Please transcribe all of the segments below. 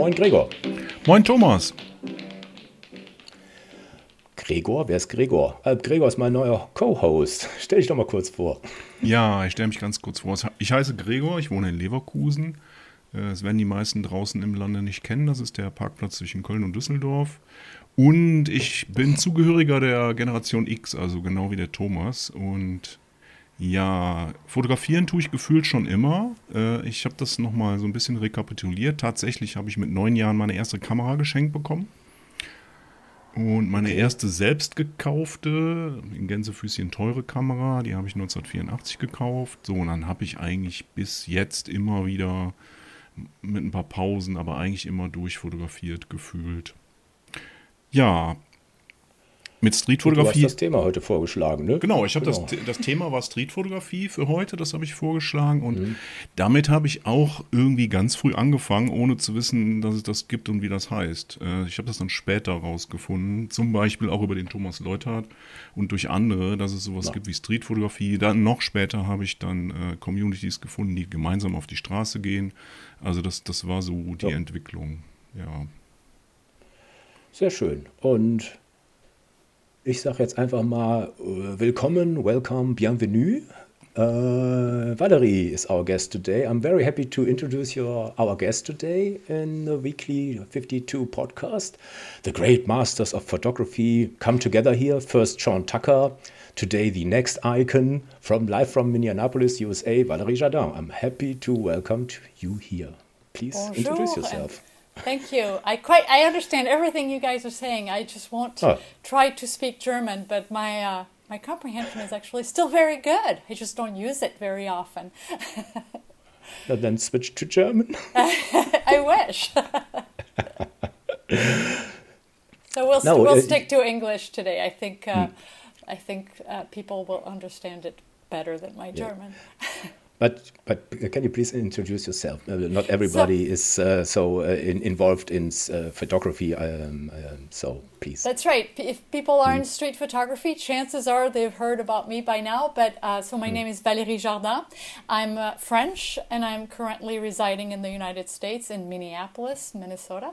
Moin Gregor. Moin Thomas. Gregor, wer ist Gregor? Äh, Gregor ist mein neuer Co-Host. Stell dich doch mal kurz vor. Ja, ich stelle mich ganz kurz vor. Ich heiße Gregor, ich wohne in Leverkusen. Äh, das werden die meisten draußen im Lande nicht kennen. Das ist der Parkplatz zwischen Köln und Düsseldorf. Und ich bin Zugehöriger der Generation X, also genau wie der Thomas. Und ja, fotografieren tue ich gefühlt schon immer. Äh, ich habe das nochmal so ein bisschen rekapituliert. Tatsächlich habe ich mit neun Jahren meine erste Kamera geschenkt bekommen. Und meine erste selbst gekaufte, in Gänsefüßchen teure Kamera, die habe ich 1984 gekauft. So, und dann habe ich eigentlich bis jetzt immer wieder mit ein paar Pausen, aber eigentlich immer durchfotografiert gefühlt. Ja, mit Streetfotografie. Du hast das Thema heute vorgeschlagen, ne? Genau, ich habe genau. das, das Thema war Streetfotografie für heute, das habe ich vorgeschlagen und mhm. damit habe ich auch irgendwie ganz früh angefangen, ohne zu wissen, dass es das gibt und wie das heißt. Äh, ich habe das dann später rausgefunden, zum Beispiel auch über den Thomas Leuthardt und durch andere, dass es sowas ja. gibt wie Streetfotografie. Dann noch später habe ich dann äh, Communities gefunden, die gemeinsam auf die Straße gehen. Also das, das war so die ja. Entwicklung, ja. Sehr schön. Und ich sage jetzt einfach mal äh, willkommen, welcome, bienvenue. Uh, Valerie is our guest today. I'm very happy to introduce your, our guest today in the weekly 52 podcast. The great masters of photography come together here. First, Sean Tucker. Today, the next icon from live from Minneapolis, USA, Valerie Jardin. I'm happy to welcome you here. Please Bonjour. introduce yourself. Thank you. I quite I understand everything you guys are saying. I just want to oh. try to speak German, but my uh, my comprehension is actually still very good. I just don't use it very often. But then switch to German. I wish. so we'll no, we'll uh, stick to English today. I think uh, hmm. I think uh, people will understand it better than my yeah. German. But but can you please introduce yourself? Uh, not everybody so, is uh, so uh, in, involved in uh, photography. Um, um, so please. That's right. If people are mm. in street photography, chances are they've heard about me by now. But uh, so my mm. name is Valérie Jardin. I'm uh, French, and I'm currently residing in the United States in Minneapolis, Minnesota.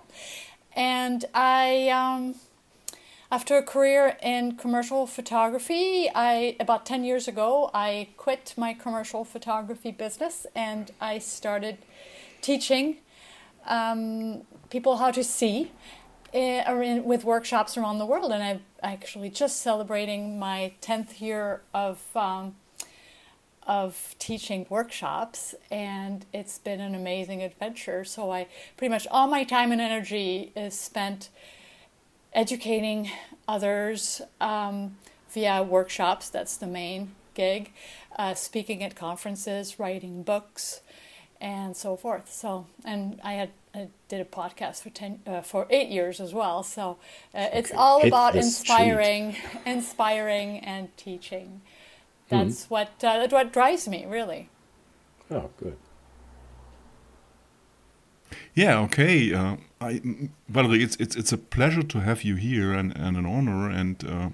And I. Um, after a career in commercial photography, I about 10 years ago, I quit my commercial photography business and I started teaching um, people how to see uh, with workshops around the world. And I'm actually just celebrating my 10th year of um, of teaching workshops and it's been an amazing adventure so i pretty much all my time and energy is spent educating others um, via workshops, that's the main gig, uh, speaking at conferences, writing books, and so forth. So, and I had I did a podcast for ten uh, for eight years as well. So uh, it's okay. all Hit about inspiring, inspiring, and teaching. That's mm-hmm. what uh, that's what drives me really. Oh, good. Yeah. Okay. Uh, I, Valerie, it's it's it's a pleasure to have you here and, and an honor. And uh,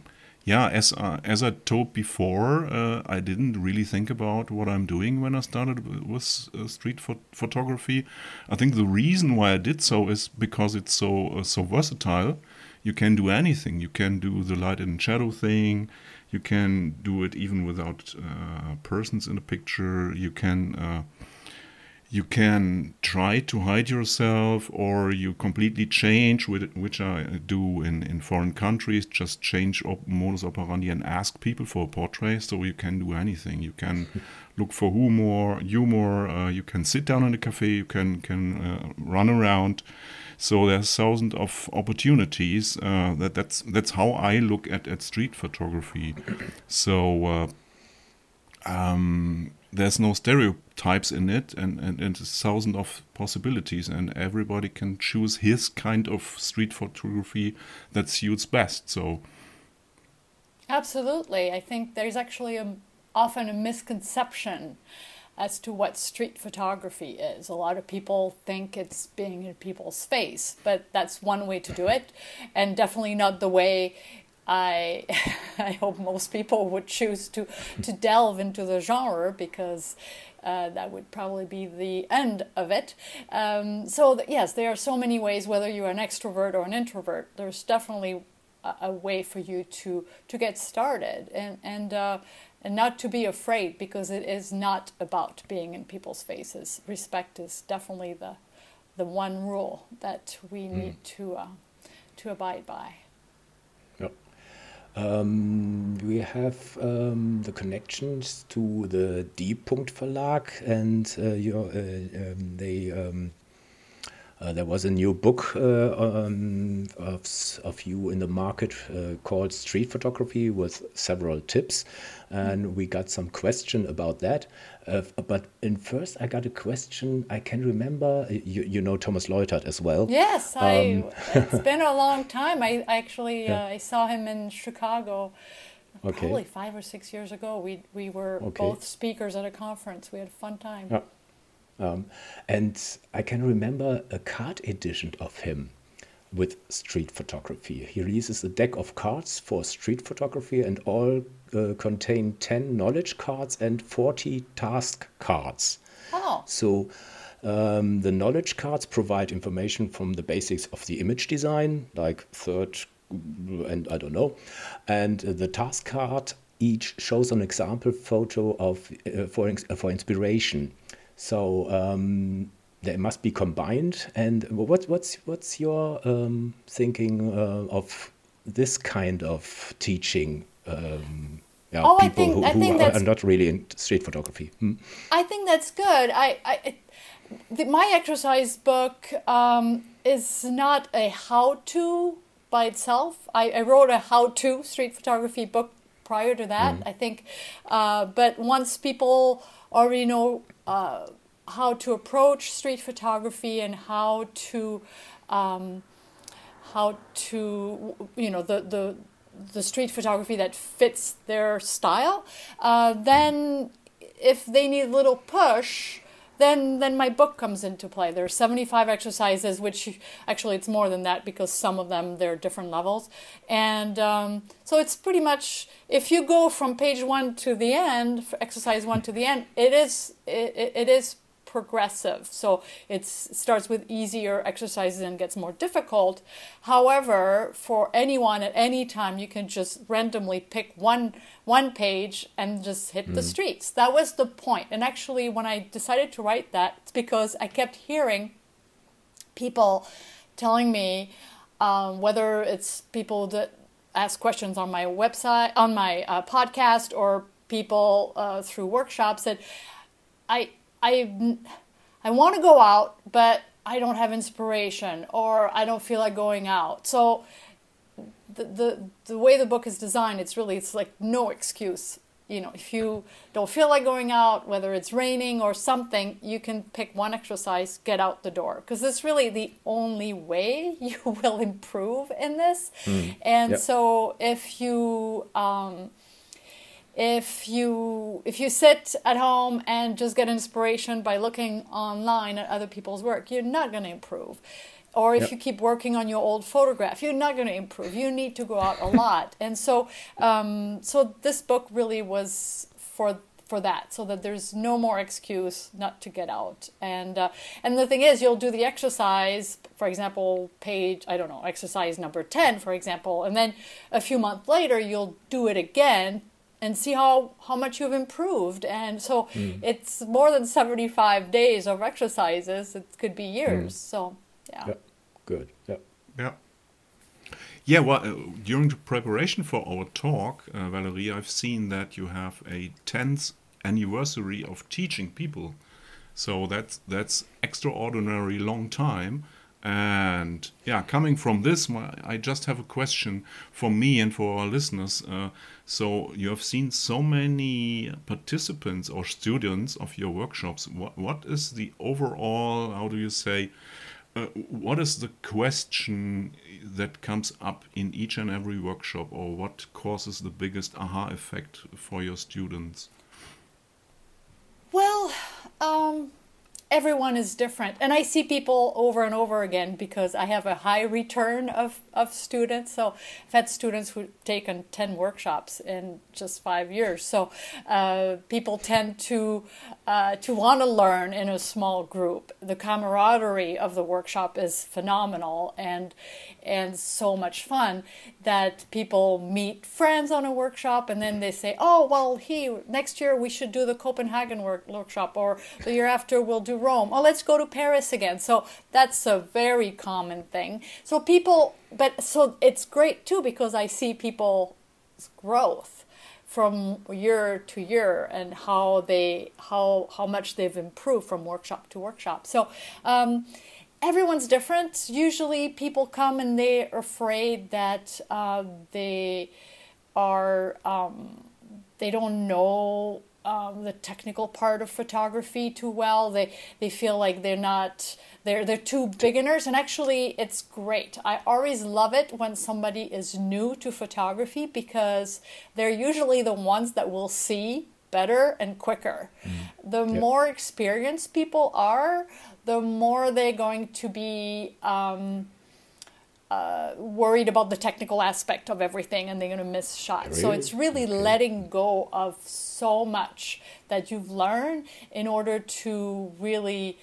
yeah, as uh, as I told before, uh, I didn't really think about what I'm doing when I started with uh, street pho photography. I think the reason why I did so is because it's so uh, so versatile. You can do anything. You can do the light and shadow thing. You can do it even without persons in the picture. You can you can try to hide yourself or you completely change, which I do in, in foreign countries, just change op modus operandi and ask people for a portrait. So you can do anything. You can look for humor, humor. Uh, you can sit down in a cafe. You can can uh, run around. So there's thousands of opportunities. Uh, that that's that's how I look at, at street photography. So. Um, there's no stereotypes in it and, and, and a thousand of possibilities and everybody can choose his kind of street photography that suits best so. Absolutely. I think there's actually a, often a misconception as to what street photography is. A lot of people think it's being in people's face but that's one way to do it and definitely not the way I I hope most people would choose to to delve into the genre because uh, that would probably be the end of it. Um, so, yes, there are so many ways, whether you're an extrovert or an introvert, there's definitely a, a way for you to, to get started and, and, uh, and not to be afraid because it is not about being in people's faces. Respect is definitely the, the one rule that we need to, uh, to abide by. Um, we have um, the connections to the dpunkt.verlag, and uh, your, uh, um, they um, there was a new book uh, um, of, of you in the market uh, called Street Photography with several tips, and we got some question about that. Uh, but in first, I got a question. I can remember you, you know Thomas Leuthard as well. Yes, I. it's been a long time. I actually Yeah. uh, I saw him in Chicago. Okay. Probably five or six years ago. We we were Okay. both speakers at a conference. We had a fun time. Yeah. Um, and I can remember a card edition of him with street photography. He releases a deck of cards for street photography, and all uh, contain 10 knowledge cards and 40 task cards. Oh, So um, the knowledge cards provide information from the basics of the image design, like third and I don't know, and the task card each shows an example photo of uh, for for inspiration. So um, they must be combined. And what what's what's your um, thinking uh, of this kind of teaching? Um, yeah, Oh, I people think- who, I think are, are not really in street photography. Hmm? I think that's good. I, I the, my exercise book um, is not a how-to by itself. I, I wrote a how-to street photography book prior to that. I think, uh, but once people already know uh, how to approach street photography and how to um, how to you know the the the street photography that fits their style. Uh, then if they need a little push then then my book comes into play. There are 75 exercises which actually it's more than that because some of them they're different levels. And um, so it's pretty much if you go from page one to the end exercise one to the end it is it, it- it is progressive. So it starts with easier exercises and gets more difficult. However, for anyone at any time, you can just randomly pick one one page and just hit the streets. That was the point. And actually, when I decided to write that, it's because I kept hearing people telling me um, whether it's people that ask questions on my website, on my uh, podcast, or people uh, through workshops that I I I want to go out, but I don't have inspiration, or I don't feel like going out. So the the the way the book is designed, it's really it's like no excuse. You know, if you don't feel like going out, whether it's raining or something, you can pick one exercise, get out the door, because it's really the only way you will improve in this. And Yep. so if you um, if you if you sit at home and just get inspiration by looking online at other people's work you're not going to improve. Or if Yep. you keep working on your old photograph you're not going to improve. You need to go out a lot. And so um, so this book really was for for that so that there's no more excuse not to get out. And uh, and the thing is you'll do the exercise for example page i don't know exercise number 10 for example and then a few months later you'll do it again and see how how much you've improved and so it's more than 75 days of exercises it could be years so yeah Yeah, good. Yeah. Yeah. Yeah, well, uh, during the preparation for our talk, uh, Valerie, I've seen that you have a 10th anniversary of teaching people. So that's that's extraordinary long time. And yeah, coming from this, I just have a question for me and for our listeners. Uh, so you have seen so many participants or students of your workshops. What what is the overall? How do you say? Uh, what is the question that comes up in each and every workshop, or what causes the biggest aha effect for your students? Well, um, everyone is different. And I see people over and over again because I have a high return of, of students. So I've had students who've taken 10 workshops in just five years. So uh, people tend to, uh, to want to learn in a small group. The camaraderie of the workshop is phenomenal and, and so much fun that people meet friends on a workshop and then they say, oh, well, he, next year we should do the Copenhagen work, workshop or the year after we'll do Rome. Oh, let's go to Paris again. So that's a very common thing. So people, but so it's great too because I see people's growth from year to year and how they how how much they've improved from workshop to workshop. So. Um, everyone's different. Usually, people come and they're afraid that uh, they are um, they don't know um, the technical part of photography too well. They they feel like they're not they're they're too beginners, and actually, it's great. I always love it when somebody is new to photography because they're usually the ones that will see better and quicker. Mm. The more experienced people are, the more they're going to be. Um, uh, worried about the technical aspect of everything and they're going to miss shots. Really? So it's really okay. letting go of so much that you've learned in order to really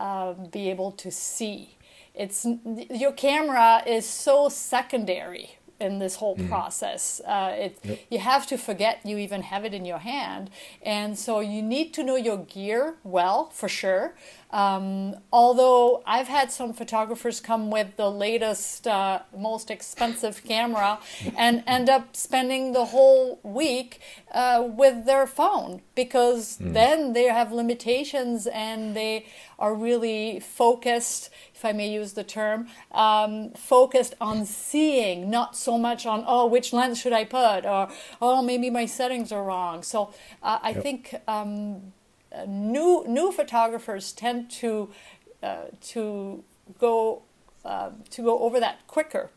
um, be able to see. It's your camera is so secondary in this whole mm. process. Uh, it, yep. You have to forget you even have it in your hand. And so you need to know your gear well, for sure. Um, although I've had some photographers come with the latest, uh, most expensive camera and end up spending the whole week uh, with their phone because mm. then they have limitations and they are really focused, if I may use the term, um, focused on seeing, not so much on, oh, which lens should I put? Or, oh, maybe my settings are wrong. So uh, I yep. think. Um, new new photographers tend to uh, to go uh, to go over that quicker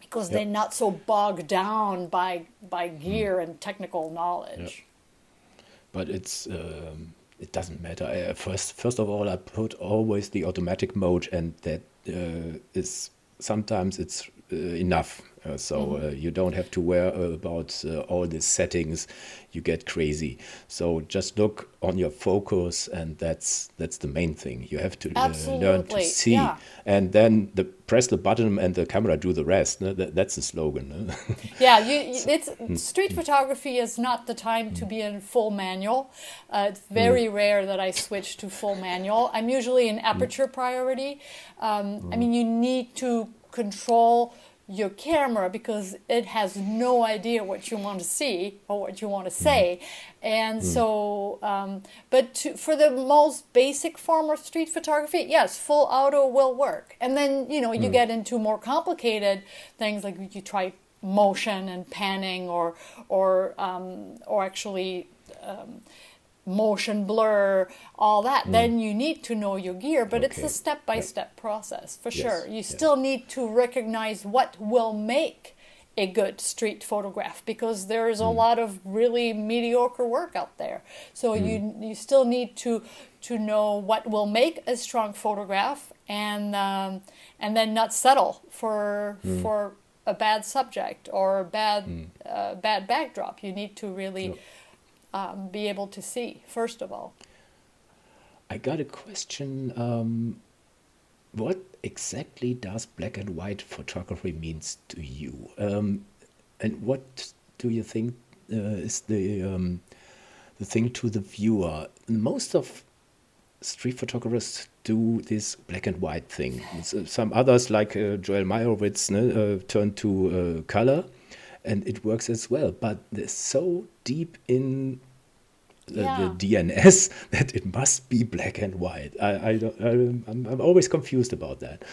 because yep. they're not so bogged down by by hmm. gear mm. and technical knowledge. Yep. But it's um, it doesn't matter. I, first first of all, I put always the automatic mode, and that uh, is sometimes it's uh, enough. Uh, so mm -hmm. you don't have to worry about all the settings you get crazy. So just look on your focus, and that's that's the main thing. You have to uh, learn to see, yeah. and then the press the button and the camera do the rest. No? That, that's the slogan. No? yeah, you, it's mm, street mm. photography is not the time to mm. be in full manual. Uh, it's very mm. rare that I switch to full manual. I'm usually in mm. aperture priority. Um, I mean, you need to control your camera because it has no idea what you want to see or what you want to say. And mm. so, um, but to, for the most basic form of street photography, yes, full auto will work. And then, you know, you mm. get into more complicated things like you try motion and panning or, or, um, or actually, um, motion blur, all that, mm. then you need to know your gear. But okay. it's a step by step process for yes. sure. You yes. still need to recognize what will make a good street photograph because there is a mm. lot of really mediocre work out there. So mm. you you still need to to know what will make a strong photograph and um, and then not settle for mm. for a bad subject or a bad mm. uh, bad backdrop. You need to really. Yep um, be able to see, first of all. I got a question. Um, what exactly does black and white photography means to you? Um, and what do you think uh, is the um, the thing to the viewer? Most of street photographers do this black and white thing. Some others, like uh, Joel Meyerowitz, uh, turn to uh, color, and it works as well. But they're so deep in yeah. the, DNS that it must be black and white. I, I am I'm, I'm always confused about that.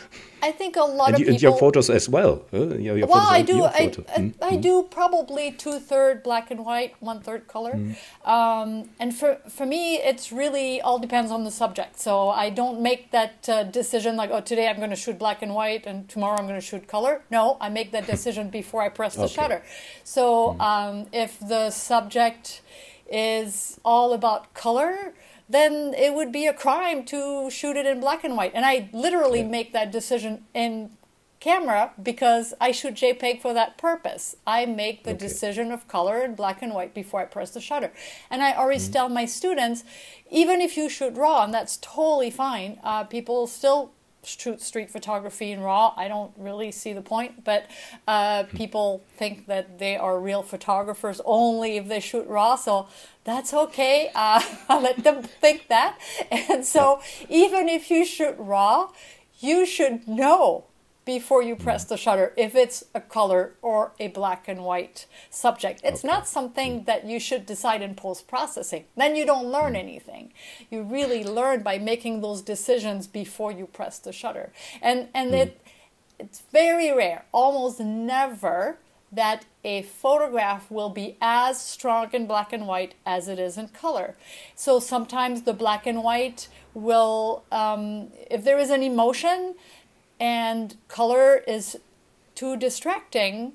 I think a lot and of you, people. your photos as well. Huh? Your, your well, I do. I, I, mm I, hmm? do probably two third black and white, one third color. Mm. Um, and for for me, it's really all depends on the subject. So I don't make that uh, decision like, oh, today I'm going to shoot black and white, and tomorrow I'm going to shoot color. No, I make that decision before I press the okay. shutter. So mm. um, if the subject is all about color, then it would be a crime to shoot it in black and white. And I literally yeah. make that decision in camera because I shoot JPEG for that purpose. I make the okay. decision of color in black and white before I press the shutter. And I always mm-hmm. tell my students, even if you shoot raw, and that's totally fine, uh, people still street photography in raw. I don't really see the point, but uh, hmm. people think that they are real photographers only if they shoot raw. So that's okay. Uh, I'll let them think that. And so even if you shoot raw, you should know before you press the shutter if it's a color or a black and white subject. It's okay. not something mm. that you should decide in post processing. Then you don't learn mm. anything. You really learn by making those decisions before you press the shutter. And and mm. it it's very rare, almost never that a photograph will be as strong in black and white as it is in color. So sometimes the black and white will, um, if there is an emotion, and color is too distracting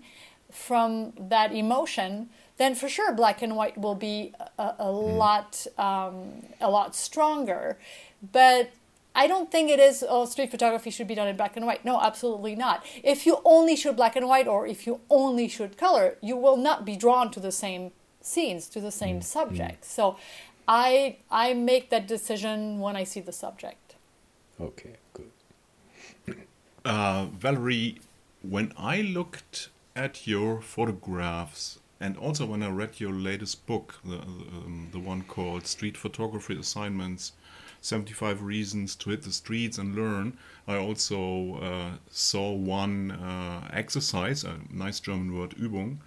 from that emotion, then for sure black and white will be a, a mm. lot um, a lot stronger. But I don't think it is. Oh, street photography should be done in black and white. No, absolutely not. If you only shoot black and white, or if you only shoot color, you will not be drawn to the same scenes, to the same mm. subject. Mm. So, I I make that decision when I see the subject. Okay. Uh, Valerie, when I looked at your photographs and also when I read your latest book, the, um, the one called Street Photography Assignments 75 Reasons to Hit the Streets and Learn, I also uh, saw one uh, exercise, a nice German word, Übung,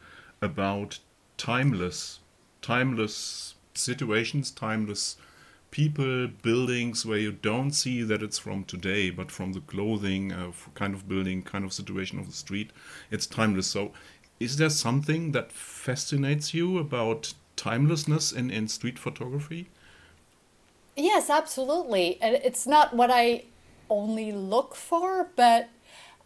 about timeless, timeless situations, timeless people, buildings where you don't see that it's from today, but from the clothing, uh, kind of building, kind of situation of the street. It's timeless. So, is there something that fascinates you about timelessness in, in street photography? Yes, absolutely. And it's not what I only look for, but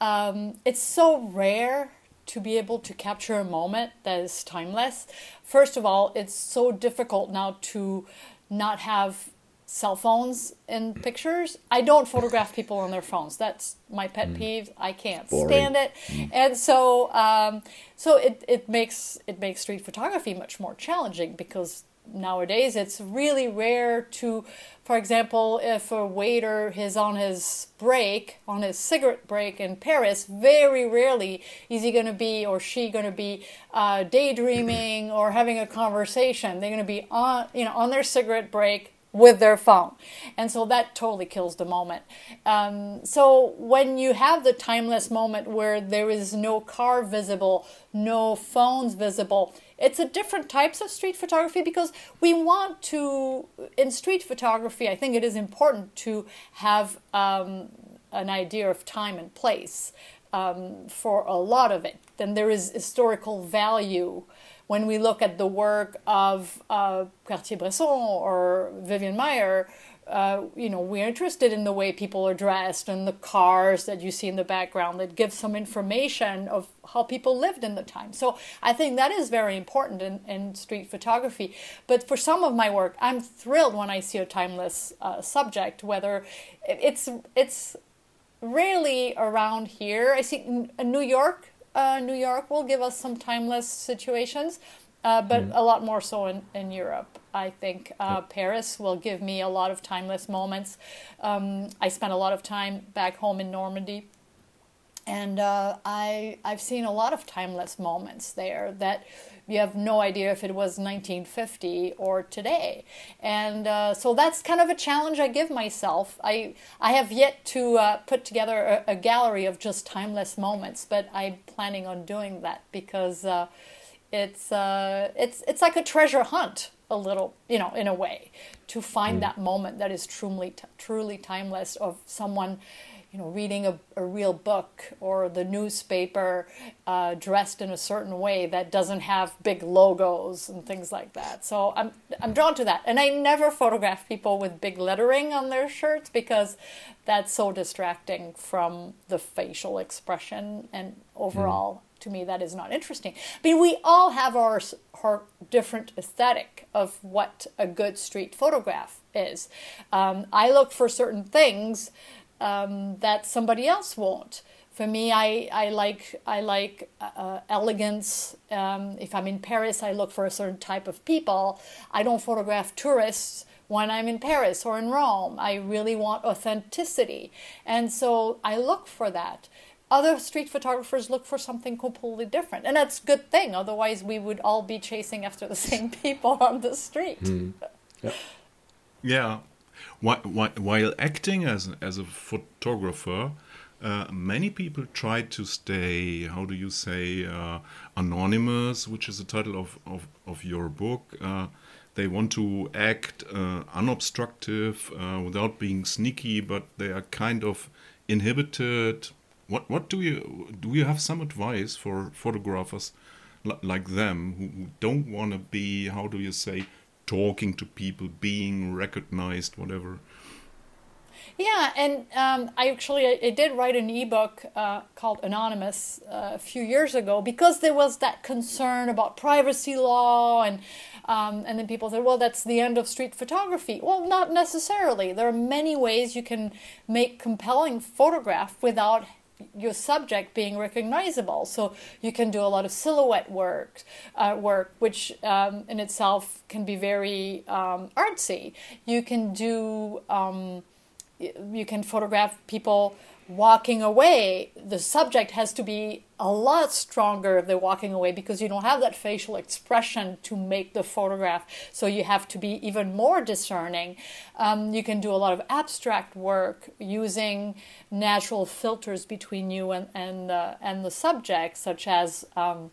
um, it's so rare to be able to capture a moment that is timeless. First of all, it's so difficult now to not have cell phones in pictures. I don't photograph people on their phones. That's my pet mm. peeve. I can't Boring. stand it. Mm. And so, um, so it, it makes it makes street photography much more challenging because nowadays it's really rare to, for example, if a waiter is on his break, on his cigarette break in Paris, very rarely is he going to be or she going to be uh, daydreaming or having a conversation. They're going to be on, you know, on their cigarette break with their phone. And so that totally kills the moment. Um, so when you have the timeless moment where there is no car visible, no phones visible, it's a different types of street photography because we want to, in street photography, I think it is important to have um, an idea of time and place um, for a lot of it. Then there is historical value when we look at the work of uh, Cartier-Bresson or Vivian Maier, uh, you know, we're interested in the way people are dressed and the cars that you see in the background that give some information of how people lived in the time. So I think that is very important in, in street photography. But for some of my work, I'm thrilled when I see a timeless uh, subject, whether it's it's rarely around here. I see in New York uh, New York will give us some timeless situations, uh, but mm. a lot more so in, in Europe. I think uh, Paris will give me a lot of timeless moments. Um, I spent a lot of time back home in Normandy, and uh, I I've seen a lot of timeless moments there that you have no idea if it was 1950 or today. And uh, so that's kind of a challenge I give myself. I, I have yet to uh, put together a, a, gallery of just timeless moments, but I'm planning on doing that because uh, it's, uh, it's, it's like a treasure hunt a little, you know, in a way, to find mm. that moment that is truly, truly timeless of someone you know, reading a, a real book or the newspaper uh, dressed in a certain way that doesn't have big logos and things like that. So I'm I'm drawn to that, and I never photograph people with big lettering on their shirts because that's so distracting from the facial expression and overall. Mm. To me, that is not interesting. I mean, we all have our, our different aesthetic of what a good street photograph is. Um, I look for certain things um, that somebody else won't. For me, I, I like I like uh, elegance. Um, if I'm in Paris, I look for a certain type of people. I don't photograph tourists when I'm in Paris or in Rome. I really want authenticity, and so I look for that other street photographers look for something completely different and that's a good thing otherwise we would all be chasing after the same people on the street mm. yeah. yeah while acting as, as a photographer uh, many people try to stay how do you say uh, anonymous which is the title of, of, of your book uh, they want to act uh, unobstructive uh, without being sneaky but they are kind of inhibited what what do you do? You have some advice for photographers like them who, who don't want to be how do you say talking to people, being recognized, whatever. Yeah, and um, I actually I, did write an ebook uh, called Anonymous uh, a few years ago because there was that concern about privacy law and um, and then people said, well, that's the end of street photography. Well, not necessarily. There are many ways you can make compelling photograph without your subject being recognizable. So you can do a lot of silhouette work, uh, work which um, in itself can be very um, artsy. You can do, um, you can photograph people walking away, the subject has to be a lot stronger if they're walking away because you don't have that facial expression to make the photograph. So you have to be even more discerning. Um, you can do a lot of abstract work using natural filters between you and and uh, and the subject, such as. Um,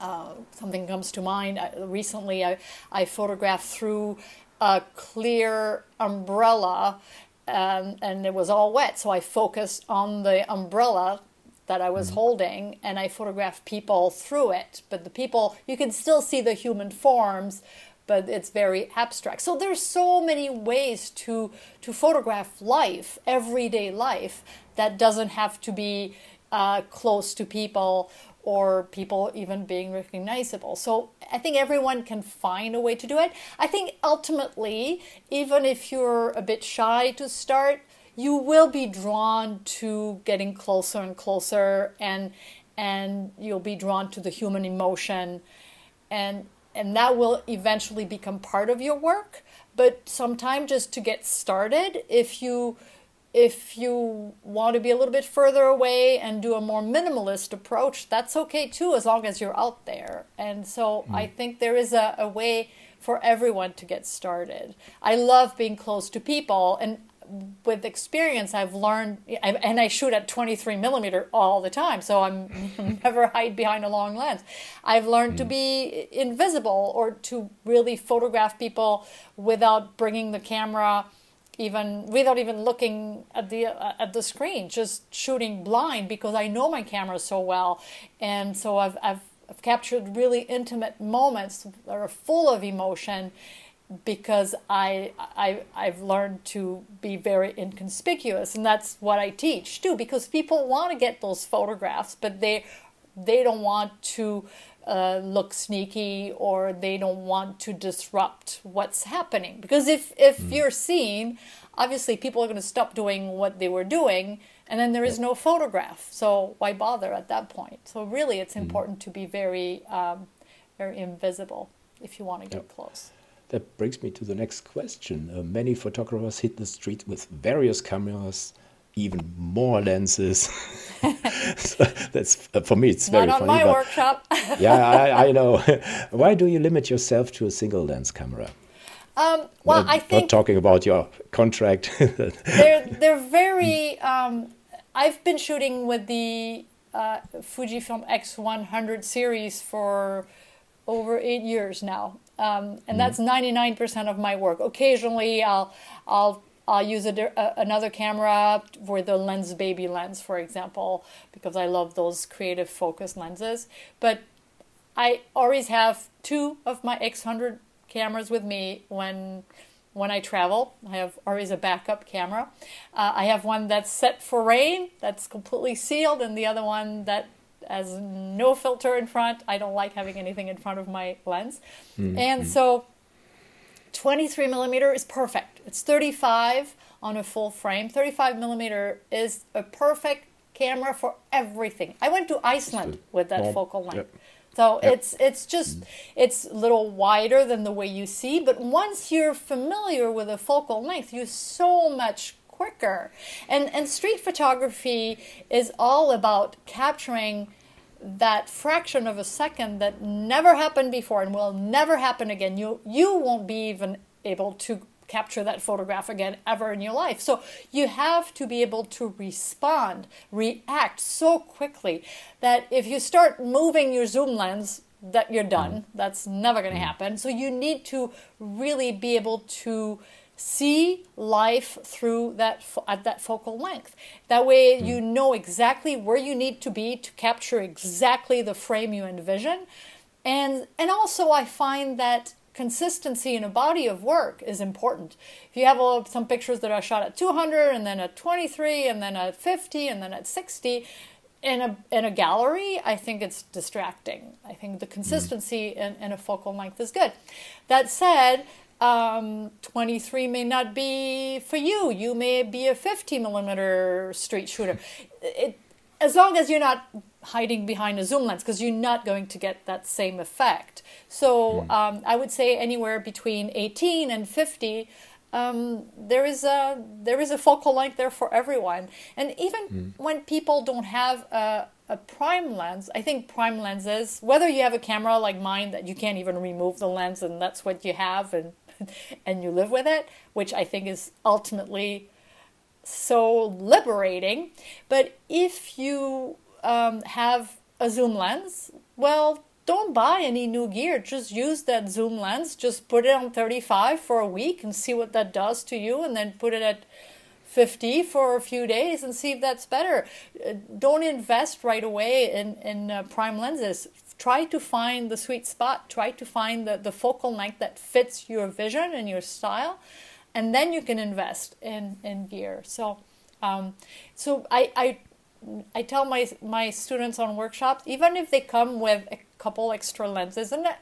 uh, something comes to mind. I, recently, I, I photographed through a clear umbrella um, and it was all wet. So I focused on the umbrella that I was mm-hmm. holding and I photographed people through it. But the people, you can still see the human forms, but it's very abstract. So there's so many ways to to photograph life, everyday life, that doesn't have to be uh, close to people or people even being recognizable. So I think everyone can find a way to do it. I think ultimately, even if you're a bit shy to start, you will be drawn to getting closer and closer and and you'll be drawn to the human emotion and and that will eventually become part of your work but sometimes just to get started if you if you want to be a little bit further away and do a more minimalist approach, that's okay too, as long as you're out there. And so mm. I think there is a, a, way for everyone to get started. I love being close to people, and with experience, I've learned, and I shoot at 23 millimeter all the time, so I'm never hide behind a long lens. I've learned mm. to be invisible or to really photograph people without bringing the camera even without even looking at the uh, at the screen, just shooting blind because I know my camera so well, and so I've I've, I've captured really intimate moments that are full of emotion because I, I I've learned to be very inconspicuous, and that's what I teach too. Because people want to get those photographs, but they they don't want to uh, look sneaky or they don't want to disrupt what's happening. Because if, if mm. you're seen, obviously people are going to stop doing what they were doing and then there is no photograph. So why bother at that point? So really it's mm. important to be very, um, very invisible if you want to get yep. close. That brings me to the next question. Uh, many photographers hit the street with various cameras even more lenses. so that's uh, for me. It's very Not on funny. my workshop. yeah, I, I, know. Why do you limit yourself to a single lens camera? Um, well, I think not talking about your contract. they're they're very. Um, I've been shooting with the uh, Fujifilm X100 series for over eight years now, um, and mm. that's 99% of my work. Occasionally, I'll I'll I'll use a, a, another camera for the Lensbaby lens, for example, because I love those creative focus lenses. But I always have two of my X100 cameras with me when when I travel. I have always a backup camera. Uh, I have one that's set for rain, that's completely sealed, and the other one that has no filter in front. I don't like having anything in front of my lens. Mm-hmm. And so 23 millimeter is perfect. It's 35 on a full frame. 35 millimeter is a perfect camera for everything. I went to Iceland with that focal length. yep. So Yep. it's it's just mm-hmm. it's a little wider than the way you see, but once you're familiar with a focal length, you're so much quicker. And and street photography is all about capturing that fraction of a second that never happened before and will never happen again. You you won't be even able to capture that photograph again ever in your life. So you have to be able to respond, react so quickly that if you start moving your zoom lens that you're done. Mm-hmm. That's never going to mm-hmm. happen. So you need to really be able to see life through that at that focal length. That way hmm. you know exactly where you need to be to capture exactly the frame you envision. And and also I find that consistency in a body of work is important. If you have a, some pictures that are shot at 200 and then at 23 and then at 50 and then at 60 in a in a gallery, I think it's distracting. I think the hmm. consistency in, in a focal length is good. That said, um, 23 may not be for you. You may be a 50 millimeter street shooter. It, as long as you're not hiding behind a zoom lens, because you're not going to get that same effect. So um, I would say anywhere between 18 and 50 um, there is a there is a focal length there for everyone. And even when people don't have a, a prime lens, I think prime lenses, whether you have a camera like mine that you can't even remove the lens and that's what you have and and you live with it, which I think is ultimately so liberating. But if you um, have a zoom lens, well, don't buy any new gear. Just use that zoom lens. Just put it on 35 for a week and see what that does to you, and then put it at 50 for a few days and see if that's better. Uh, Don't invest right away in, in uh, prime lenses. Try to find the sweet spot. Try to find the, the focal length that fits your vision and your style, and then you can invest in, in gear. So, um, so I, I I tell my my students on workshops, even if they come with a couple extra lenses, and I-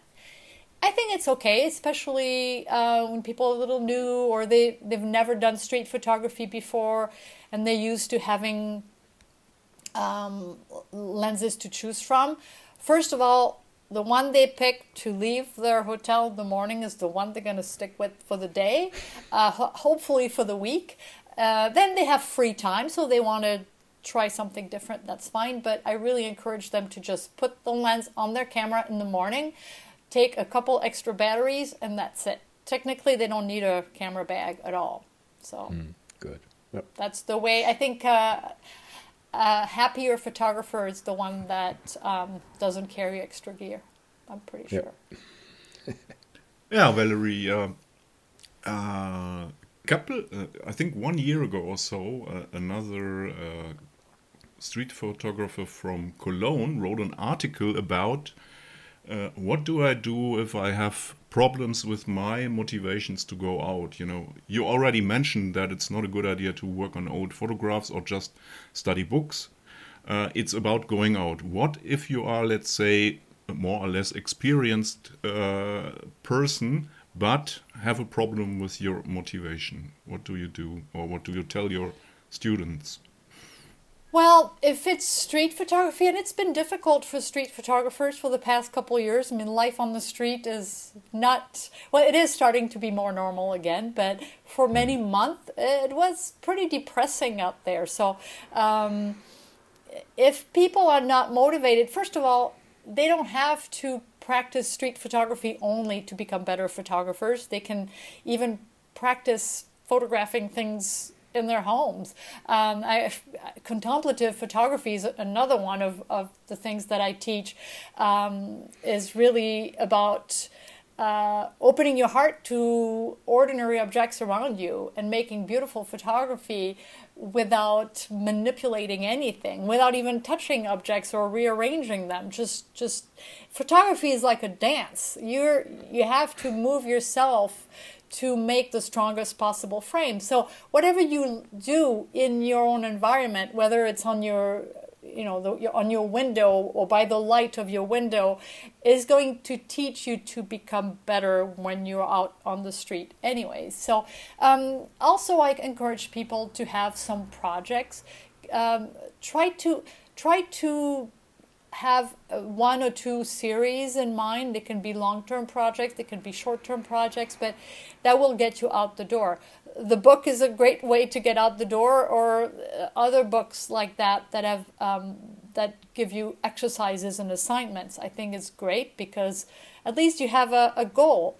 think it's okay, especially uh, when people are a little new or they they've never done street photography before, and they're used to having um, lenses to choose from. First of all, the one they pick to leave their hotel in the morning is the one they're going to stick with for the day, uh, ho- hopefully for the week. Uh, then they have free time, so they want to try something different. That's fine, but I really encourage them to just put the lens on their camera in the morning, take a couple extra batteries, and that's it. Technically, they don't need a camera bag at all. So Good. Yep. that's the way I think uh, a happier photographer is the one that um, doesn't carry extra gear. I'm pretty Yep. sure. Yeah, Valerie. Uh, uh, couple, uh, I think one year ago or so, uh, another uh, street photographer from Cologne wrote an article about uh, what do I do if I have problems with my motivations to go out. You know, you already mentioned that it's not a good idea to work on old photographs or just study books. Uh, it's about going out. What if you are, let's say, a more or less experienced uh, person, but have a problem with your motivation? What do you do, or what do you tell your students? Well, if it's street photography, and it's been difficult for street photographers for the past couple of years. I mean, life on the street is not, well, it is starting to be more normal again, but for many months it was pretty depressing out there. So, um, if people are not motivated, first of all, they don't have to practice street photography only to become better photographers. They can even practice photographing things in their homes. Um, I, contemplative photography is another one of, of the things that I teach. Um, is really about uh, opening your heart to ordinary objects around you and making beautiful photography without manipulating anything, without even touching objects or rearranging them. Just, just photography is like a dance. You're you have to move yourself to make the strongest possible frame. So whatever you do in your own environment, whether it's on your you know the, on your window or by the light of your window is going to teach you to become better when you're out on the street anyways so um, also i encourage people to have some projects um, try to try to have uh, one or two series in mind. They can be long term projects, they can be short term projects, but that will get you out the door. The book is a great way to get out the door, or uh, other books like that that have um, that give you exercises and assignments. I think is great because at least you have a, a goal.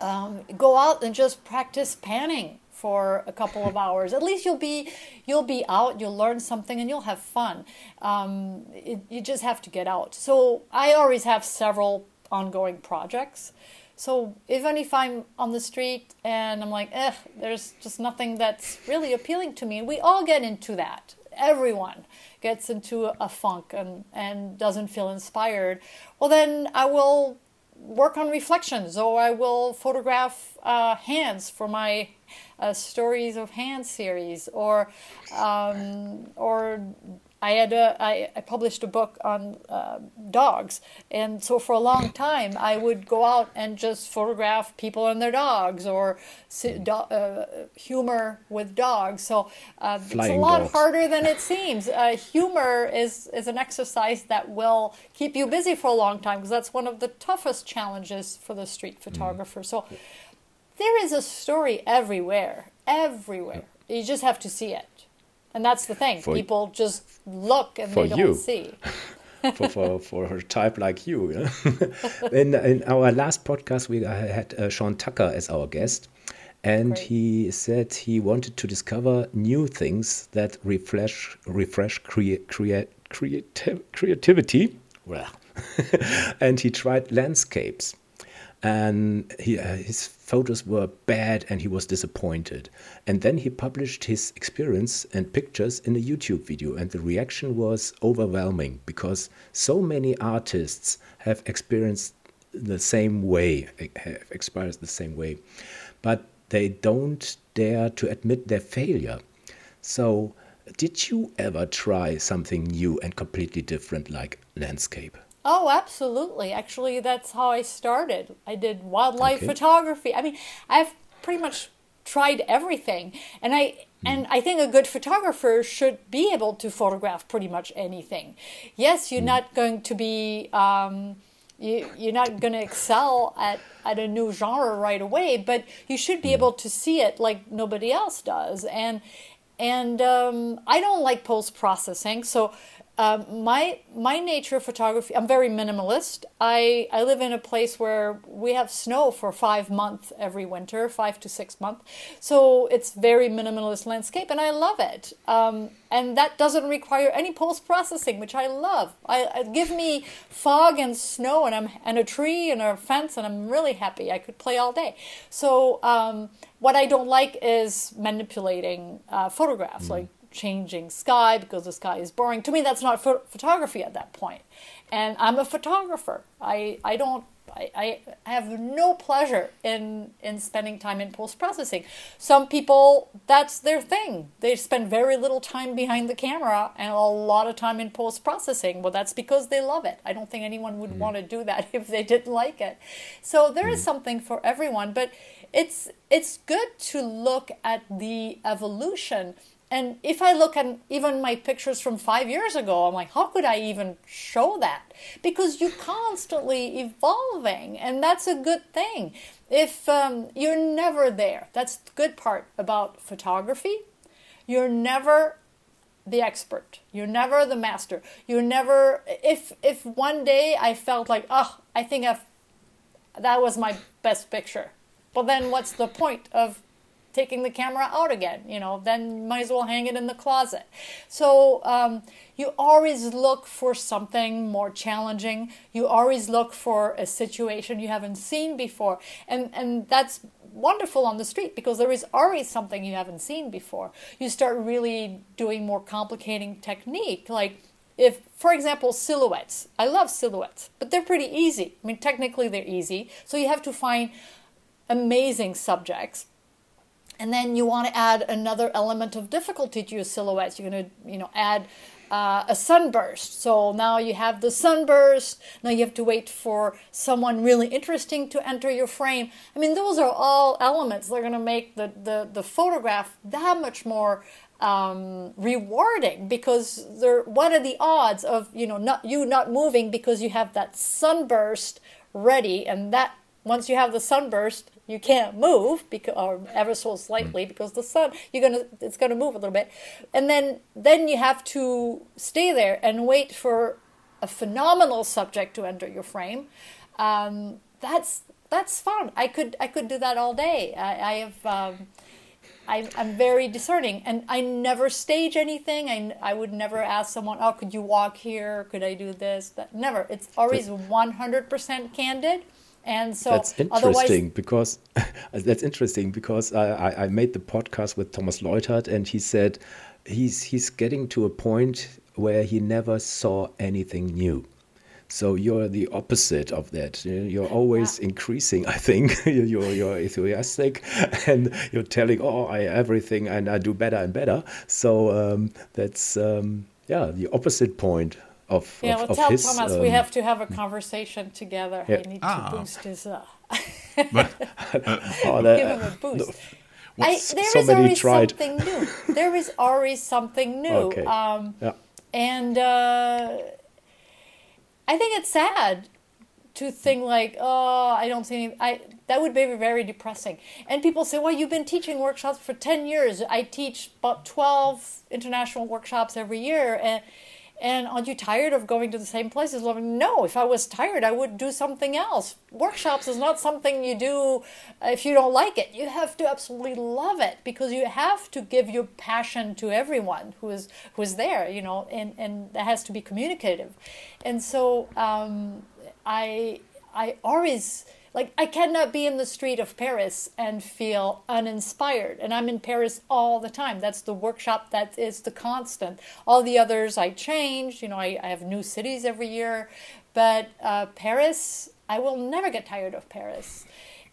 Um, go out and just practice panning for a couple of hours. At least you'll be you'll be out, you'll learn something, and you'll have fun. Um, it, you just have to get out. So I always have several ongoing projects. So even if I'm on the street and I'm like, eh, there's just nothing that's really appealing to me, and we all get into that. Everyone gets into a funk and, and doesn't feel inspired. Well, then I will work on reflections or I will photograph uh, hands for my uh, stories of hand series or um, or I had a, I, I published a book on uh, dogs, and so for a long time I would go out and just photograph people and their dogs, or do, uh, humor with dogs. So uh, it's a lot dogs. harder than it seems. Uh, humor is is an exercise that will keep you busy for a long time because that's one of the toughest challenges for the street photographer. Mm. So there is a story everywhere, everywhere. You just have to see it. And that's the thing. For, People just look and they don't you. see. for, for, for a type like you. know? in, in our last podcast, we had uh, Sean Tucker as our guest. And Great. he said he wanted to discover new things that refresh, refresh create, create, creativ creativity. Well, and he tried landscapes and he, uh, his photos were bad and he was disappointed. And then he published his experience and pictures in a YouTube video, and the reaction was overwhelming because so many artists have experienced the same way, have experienced the same way, but they don't dare to admit their failure. So, did you ever try something new and completely different like landscape? Oh, absolutely. Actually, that's how I started. I did wildlife okay. photography. I mean, I've pretty much tried everything. And I hmm. and I think a good photographer should be able to photograph pretty much anything. Yes, you're mm. not going to be um, you, you're not going to excel at, at a new genre right away, but you should be mm. able to see it like nobody else does. And and um, I don't like post processing, so um, my my nature of photography i'm very minimalist. I i live in a place where we have snow for five months every winter five to six months. So it's very minimalist landscape and i love it. Um, and that doesn't require any post processing which i love. I, I, give me fog and snow and i'm and a tree and a fence and i'm really happy. I could play all day. So um, what i don't like is manipulating uh, photographs mm. like changing sky because the sky is boring. To me, that's not ph- photography at that point. And I'm a photographer. I, I don't I, I have no pleasure in in spending time in post processing. Some people that's their thing. They spend very little time behind the camera and a lot of time in post processing. Well, that's because they love it. I don't think anyone would mm. want to do that if they didn't like it. So there mm. is something for everyone, but it's it's good to look at the evolution and if I look at even my pictures from five years ago, I'm like, how could I even show that? Because you're constantly evolving, and that's a good thing. If um, you're never there, that's the good part about photography. You're never the expert. You're never the master. You're never. If if one day I felt like, oh, I think I've, that was my best picture. Well, then what's the point of taking the camera out again. You know, then might as well hang it in the closet. So um, you always look for something more challenging. You always look for a situation you haven't seen before, and and that's wonderful on the street because there is always something you haven't seen before. You start really doing more complicating technique, like if for example silhouettes i love silhouettes but they're pretty easy i mean technically they're easy so you have to find amazing subjects and then you want to add another element of difficulty to your silhouettes. You're going to, you know, add uh, a sunburst. So now you have the sunburst. Now you have to wait for someone really interesting to enter your frame. I mean, those are all elements that are going to make the, the, the photograph that much more um, rewarding because they're, what are the odds of you know not you not moving because you have that sunburst ready and that once you have the sunburst you can't move because or ever so slightly because the sun you're gonna it's gonna move a little bit and then then you have to stay there and wait for a phenomenal subject to enter your frame um, that's that's fun i could i could do that all day i, I have um, I, am very discerning and I never stage anything. I, I would never ask someone, oh, could you walk here? Could I do this? That, never. It's always 100% candid. And so that's interesting because that's interesting because I, I made the podcast with Thomas Leuthard and he said he's he's getting to a point where he never saw anything new. So you're the opposite of that. You're always yeah. increasing. I think you're you're enthusiastic, and you're telling, "Oh, I everything, and I do better and better." So um, that's um, yeah, the opposite point of, yeah, of, well, tell his, Thomas um, we have to have a conversation together. Yeah. I need ah. to boost his. Uh, but, uh, oh, that, give him a boost. No, I, there is always tried. something new. There is always something new. Okay. Um, yeah. And uh, I think it's sad to think like, oh, I don't see any. I that would be very depressing. And people say, well, you've been teaching workshops for ten years. I teach about twelve international workshops every year, and and aren't you tired of going to the same places? No, if I was tired, I would do something else. Workshops is not something you do if you don't like it. You have to absolutely love it because you have to give your passion to everyone who is who is there, you know, and, and that has to be communicative. And so um, I I always like I cannot be in the street of Paris and feel uninspired. And I'm in Paris all the time. That's the workshop that is the constant. All the others I change. You know, I, I have new cities every year, but uh, Paris, I will never get tired of Paris.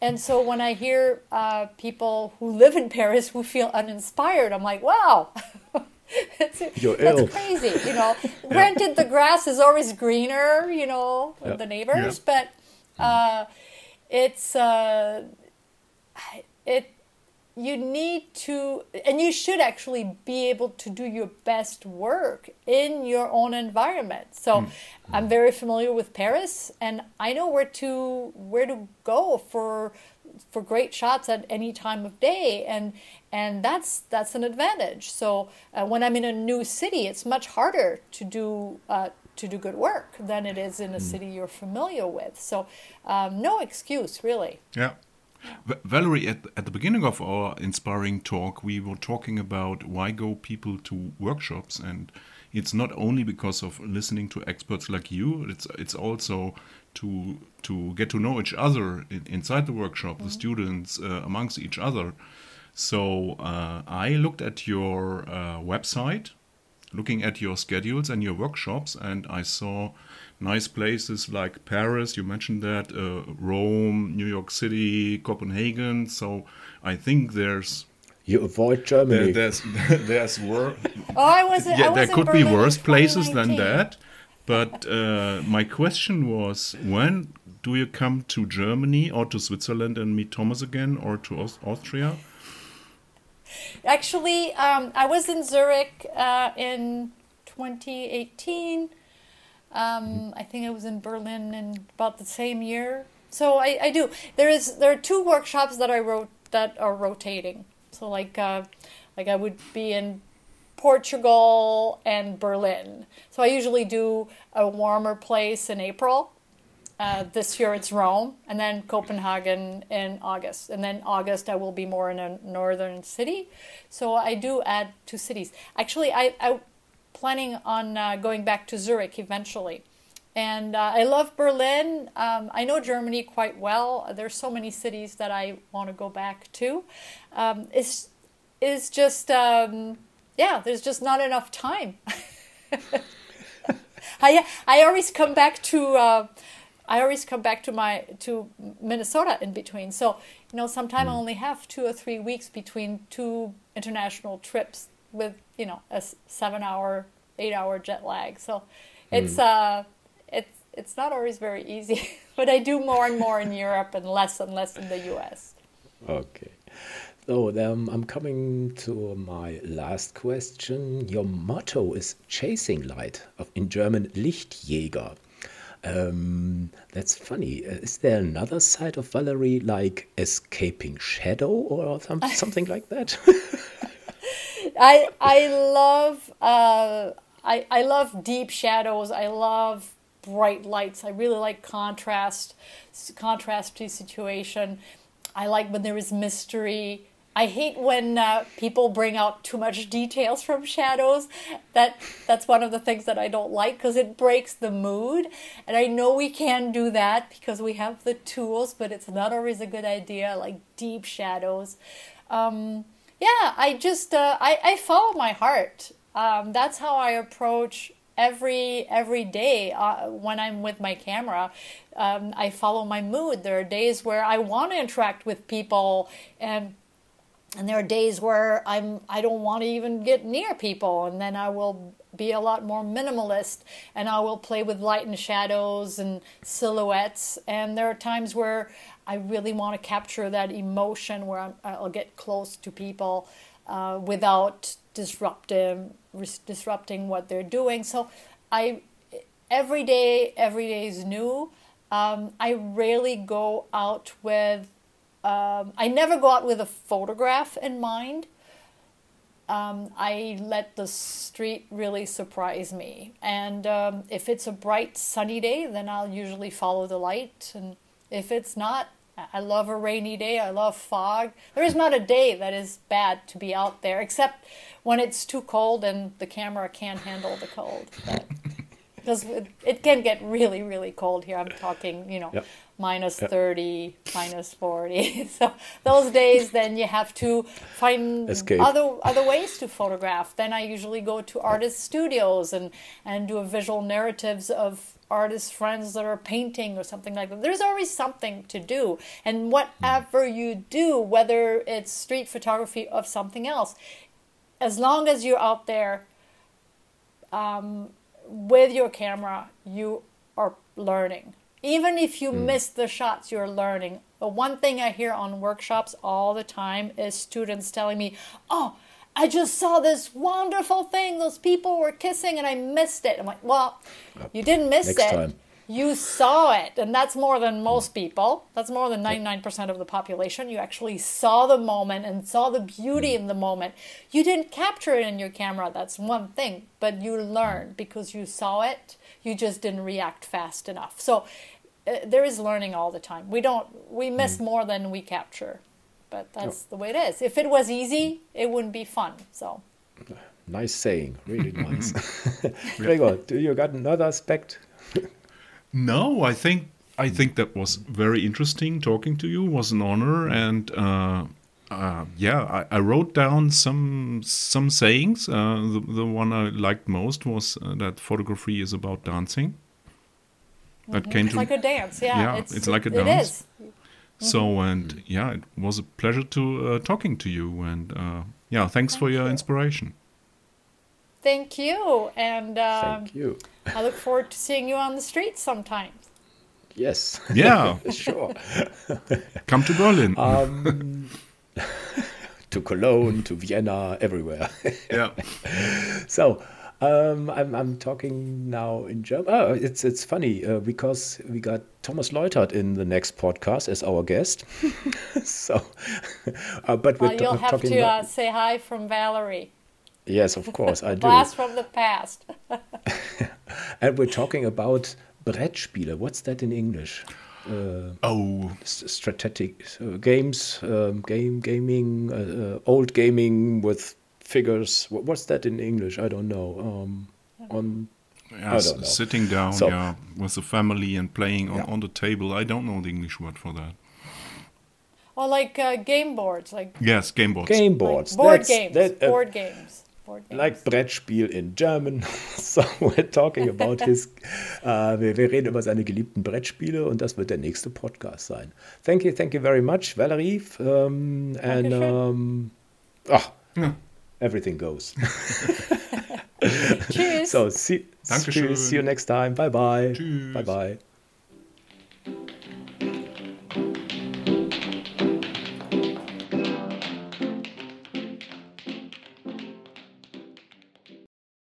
And so when I hear uh, people who live in Paris who feel uninspired, I'm like, wow. that's, You're that's ill. crazy, you know. Granted, the grass is always greener, you know, with the neighbors, but uh, it's uh, it you need to and you should actually be able to do your best work in your own environment so mm. i'm very familiar with paris and i know where to where to go for for great shots at any time of day and and that's that's an advantage so uh, when i'm in a new city it's much harder to do uh, to do good work than it is in a mm. city you're familiar with. So, um, no excuse, really. Yeah. V Valerie, at, at the beginning of our inspiring talk, we were talking about why go people to workshops, and it's not only because of listening to experts like you. It's it's also to to get to know each other in, inside the workshop, mm -hmm. the students uh, amongst each other. So uh, I looked at your uh, website looking at your schedules and your workshops, and I saw nice places like Paris, you mentioned that, uh, Rome, New York City, Copenhagen. So I think there's. You avoid Germany. There, there's there's worse. oh, I was. Yeah, I was there could be worse places than that. But uh, my question was, when do you come to Germany or to Switzerland and meet Thomas again, or to Aust Austria? Actually, um, I was in Zurich uh, in 2018. Um, I think I was in Berlin in about the same year. So I, I do. There is there are two workshops that I wrote that are rotating. So like uh, like I would be in Portugal and Berlin. So I usually do a warmer place in April uh, this year it's Rome, and then Copenhagen in August. And then August I will be more in a northern city. So I do add two cities. Actually, I, I'm planning on uh, going back to Zurich eventually. And uh, I love Berlin. Um, I know Germany quite well. There's so many cities that I want to go back to. Um, it's, it's just, um, yeah, there's just not enough time. I, I always come back to uh, I always come back to my to Minnesota in between. So you know, sometimes mm. I only have two or three weeks between two international trips with you know a seven-hour eight hour jet lag. So it's uh it's it's not always very easy. but I do more and more in Europe and less and less in the US. Okay. So um, I'm coming to my last question. Your motto is chasing light, in German Lichtjäger. Um, that's funny. Uh, Is there another side of Valerie, like escaping shadow or some, something like that? I I love uh, I I love deep shadows. I love bright lights. I really like contrast, s- contrasty situation. I like when there is mystery. I hate when uh, people bring out too much details from shadows. That that's one of the things that I don't like because it breaks the mood. And I know we can do that because we have the tools, but it's not always a good idea. Like deep shadows. Um, yeah, I just uh, I I follow my heart. Um, that's how I approach every every day uh, when I'm with my camera. Um, I follow my mood. There are days where I want to interact with people and and there are days where I'm I don't want to even get near people and then I will be a lot more minimalist and I will play with light and shadows and silhouettes. And there are times where I really want to capture that emotion where I'm, I'll get close to people uh, without disrupting disrupting what they're doing. So I every day every day is new. Um, I rarely go out with um, I never go out with a photograph in mind. Um, I let the street really surprise me. And um, if it's a bright, sunny day, then I'll usually follow the light. And if it's not, I love a rainy day. I love fog. There is not a day that is bad to be out there, except when it's too cold and the camera can't handle the cold. But, because it, it can get really, really cold here. I'm talking, you know, Yep. minus Yep. 30, minus 40. so those days, then you have to find Escape. other other ways to photograph. Then I usually go to artist studios and and do a visual narratives of artist friends that are painting or something like that. There's always something to do. And whatever you do, whether it's street photography of something else, as long as you're out there um, with your camera, you are learning. Even if you hmm. miss the shots, you're learning. The one thing I hear on workshops all the time is students telling me, Oh, I just saw this wonderful thing. Those people were kissing and I missed it. I'm like, Well, you didn't miss Next it. time. You saw it, and that's more than most mm. people. That's more than 99% of the population. You actually saw the moment and saw the beauty mm. in the moment. You didn't capture it in your camera, that's one thing, but you learned because you saw it. You just didn't react fast enough. So uh, there is learning all the time. We don't, we mm. miss more than we capture, but that's the way it is. If it was easy, it wouldn't be fun. So. nice saying, really nice. Gregor, do you got another aspect? No, I think I think that was very interesting. Talking to you was an honor, and uh, uh, yeah, I, I wrote down some some sayings. Uh, the the one I liked most was uh, that photography is about dancing. That came It's to like a dance, yeah. Yeah, it's like a It dance. is. so, and yeah, it was a pleasure to uh, talking to you, and uh, yeah, thanks for your you. inspiration. Thank you, and um, Thank you. I look forward to seeing you on the streets sometime. Yes. Yeah, sure. come to Berlin. Um, to Cologne, to Vienna, everywhere. yeah. so um, I'm, I'm talking now in German. Oh, it's it's funny uh, because we got Thomas Leuthard in the next podcast as our guest. so, uh, but we're Well, you'll have talking to uh, say hi from Valerie. Yes, of course I do. Blast from the past. And we're talking about Brettspiele. What's that in English? Uh, Oh, strategic uh, games, um, game gaming, uh, uh, old gaming with figures. Wha- What's that in English? I don't know. Um, on Yeah, I s- don't know. sitting down, So- yeah, with the family and playing on, Yeah. on the table. I don't know the English word for that. Or like uh, game boards, like, Yes, game boards. game like boards. board That's- games. that, uh, board games. Board games. like Brettspiel in German. so we're talking about his. Uh, wir, wir reden über seine geliebten Brettspiele und das wird der nächste Podcast sein. Thank you, thank you very much, Valerie. Um, and Dankeschön. um, ach, Ja. everything goes. Tschüss. so, see, see you next time. Bye bye. Tschüss. Bye bye.